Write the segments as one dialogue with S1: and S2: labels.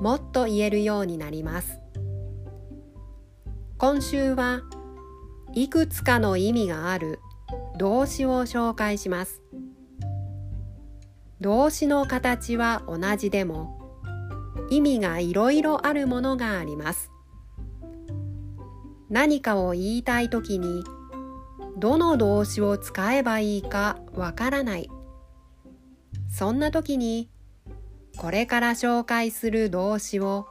S1: もっと言えるようになります。今週はいくつかの意味がある動詞を紹介します。動詞の形は同じでも意味がいろいろあるものがあります。何かを言いたいときにどの動詞を使えばいいかわからない。そんな時にこれから紹介する動詞を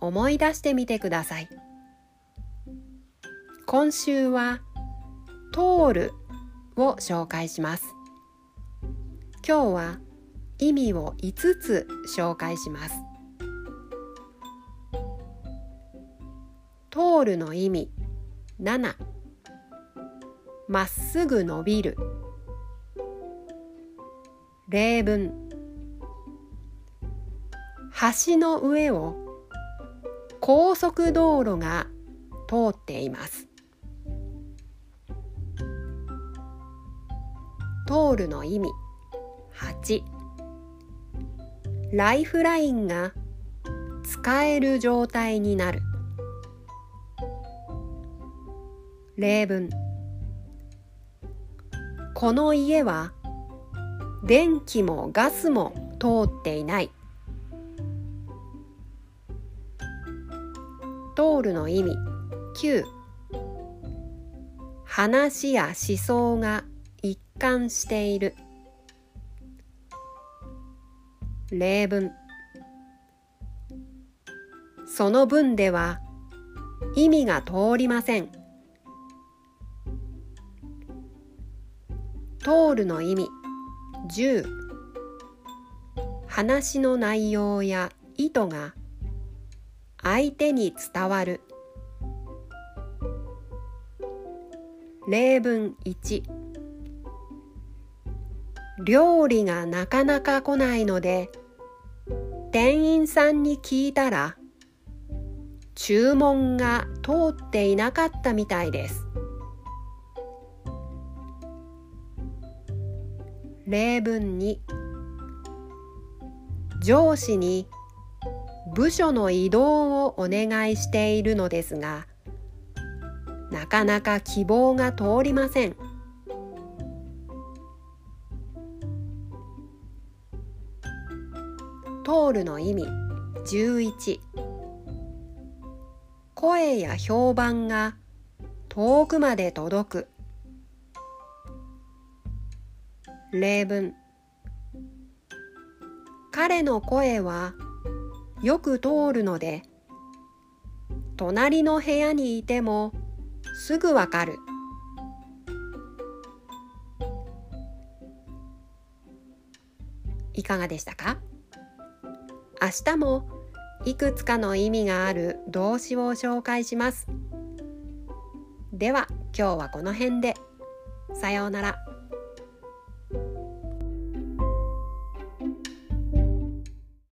S1: 思い出してみてください。今週は通るを紹介します。今日は意味を5つ紹介します。通るの意味7まっすぐ伸びる。例文。橋の上を高速道路が通っています。通るの意味8ライフラインが使える状態になる。例文。この家は電気もガスも通っていない。通るの意味。9話や思想が一貫している。例文。その文では意味が通りません。通るの意味。10話の内容や意図が相手に伝わる。例文1料理がなかなか来ないので店員さんに聞いたら注文が通っていなかったみたいです。例文2上司に部署の移動をお願いしているのですがなかなか希望が通りません。通るの意味11声や評判が遠くまで届く。例文。彼の声はよく通るので隣の部屋にいてもすぐわかる。いかがでしたか？明日もいくつかの意味がある動詞を紹介します。では今日はこの辺で。さようなら。